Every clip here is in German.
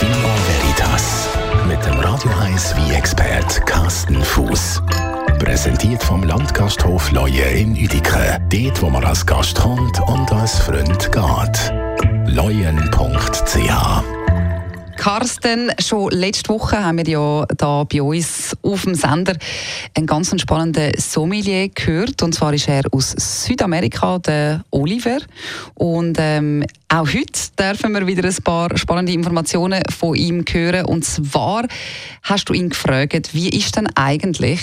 Vino Veritas mit dem Radio 1 wie expert Carsten Fuß. Präsentiert vom Landgasthof Leue in Uedike. Dort, wo man als Gast kommt und als Freund geht. leuen.ch Carsten, schon letzte Woche haben wir ja da bei uns auf dem Sender einen ganz spannenden Sommelier gehört. Und zwar ist er aus Südamerika, der Oliver. Und ähm, auch heute dürfen wir wieder ein paar spannende Informationen von ihm hören. Und zwar hast du ihn gefragt, wie ist denn eigentlich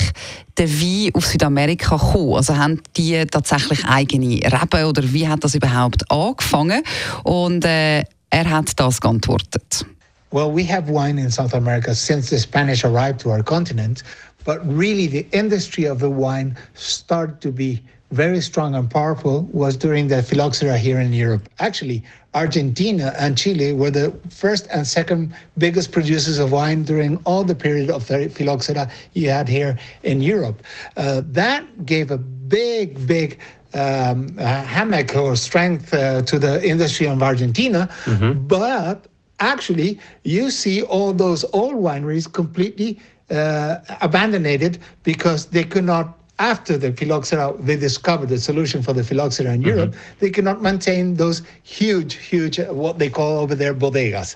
der Wein auf Südamerika gekommen? Also haben die tatsächlich eigene Reben oder wie hat das überhaupt angefangen? Und äh, er hat das geantwortet. Well, we have wine in South America since the Spanish arrived to our continent, but really the industry of the wine started to be very strong and powerful was during the phylloxera here in Europe. Actually, Argentina and Chile were the first and second biggest producers of wine during all the period of the phylloxera you had here in Europe. Uh, that gave a big, big um, hammock or strength uh, to the industry of Argentina, mm-hmm. but actually you see all those old wineries completely uh, abandoned because they could not after the phylloxera, they discovered the solution for the phylloxera in mm-hmm. Europe, they cannot maintain those huge, huge, what they call over there bodegas.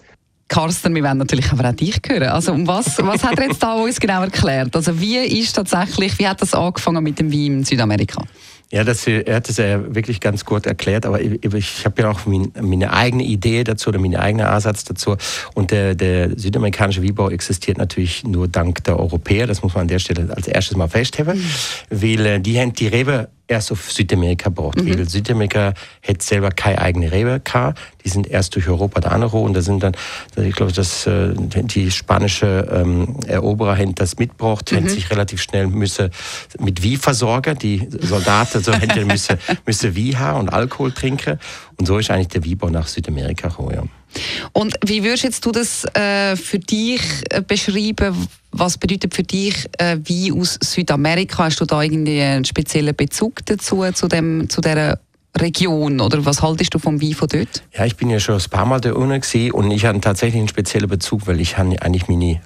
Carsten, wir wollen natürlich aber auch dich hören. Also, was, was hat er jetzt da uns genau erklärt? Also, wie ist tatsächlich, wie hat das angefangen mit dem Wein in Südamerika? Ja, das, er hat es ja wirklich ganz gut erklärt, aber ich, ich habe ja auch mein, meine eigene Idee dazu oder meine eigene Ansatz dazu. Und der, der südamerikanische Weinbau existiert natürlich nur dank der Europäer, das muss man an der Stelle als erstes mal festhalten, mhm. weil äh, die haben die Rebe erst auf Südamerika braucht. Mhm. Weil Südamerika hätte selber keine eigene gehabt. Die sind erst durch Europa da angekommen und da sind dann, ich glaube, dass äh, die spanische ähm, Eroberer haben das mitgebracht, mhm. haben sich relativ schnell müssen mit Wie versorgen. Die Soldaten so hätten müssen, müssen Wie haben und Alkohol trinken. Und so ist eigentlich der Weinbau nach Südamerika gekommen. Ja. Und wie würdest jetzt du das äh, für dich äh, beschreiben? Was bedeutet für dich äh, Wein aus Südamerika? Hast du da irgendwie einen speziellen Bezug dazu, zu, dem, zu dieser Region oder was haltest du vom Wein von dort? Ja, ich bin ja schon ein paar Mal da unten und ich habe tatsächlich einen speziellen Bezug, weil ich habe eigentlich einen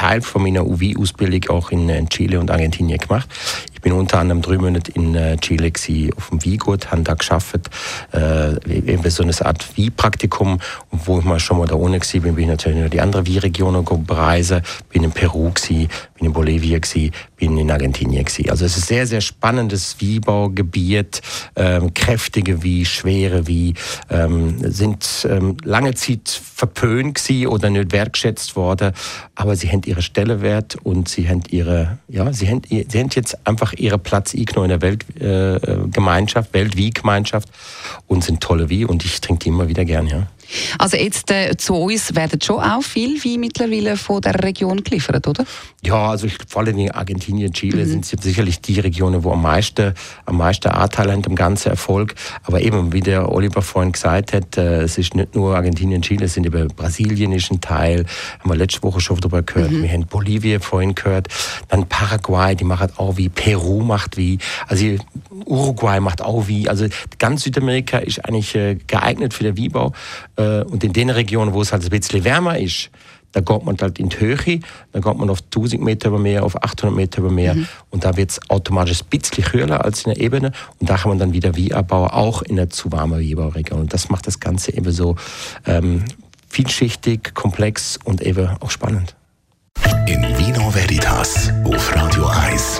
Teil von meiner UV-Ausbildung auch in, in Chile und Argentinien gemacht. Ich bin unter anderem drei Monate in äh, Chile auf dem Weingut, habe da geschafft, äh, eben so eine Art Weinpraktikum. Und wo ich mal schon mal da unten war, bin, bin ich natürlich noch die anderen Weinregionen bereisen, bin in Peru gewesen, bin in Bolivien gewesen, bin in Argentinien gewesen. Also es ist sehr, sehr spannendes Weinbaugebiet, ähm, kräftige wie schwere wie ähm, sind ähm, lange Zeit verpönt gewesen oder nicht wertschätzt worden, aber sie haben ihre Stelle wert und sie haben ihre, ja, sie haben, sie haben jetzt einfach ihren Platz in der Weltgemeinschaft, äh, Weltwie-Gemeinschaft und sind tolle wie und ich trinke die immer wieder gern, ja. Also jetzt äh, zu uns werden schon auch viel wie mittlerweile von der Region geliefert, oder? Ja, also ich, vor allem in Argentinien, Chile mhm. sind sicherlich die Regionen, wo am meisten, am meisten Anteil haben am ganzen Erfolg. Aber eben, wie der Oliver vorhin gesagt hat, äh, es ist nicht nur Argentinien, Chile, es sind eben Brasilien ist ein Teil. Haben wir letzte Woche schon darüber gehört. Mhm. Wir haben Bolivien vorhin gehört. Dann Paraguay, die machen auch wie. Peru macht wie. Also Uruguay macht auch wie. Also ganz Südamerika ist eigentlich äh, geeignet für den Wiebau. Äh, und in den Regionen, wo es halt ein bisschen wärmer ist, da geht man halt in die Höhe, dann geht man auf 1000 Meter über Meer, auf 800 Meter über Meer mhm. und da wird es automatisch ein bisschen höher als in der Ebene und da kann man dann wieder wie abbauen, auch in der zu warmen Wieberregion. Und das macht das Ganze eben so ähm, vielschichtig, komplex und eben auch spannend. In Vino Veritas auf Radio 1.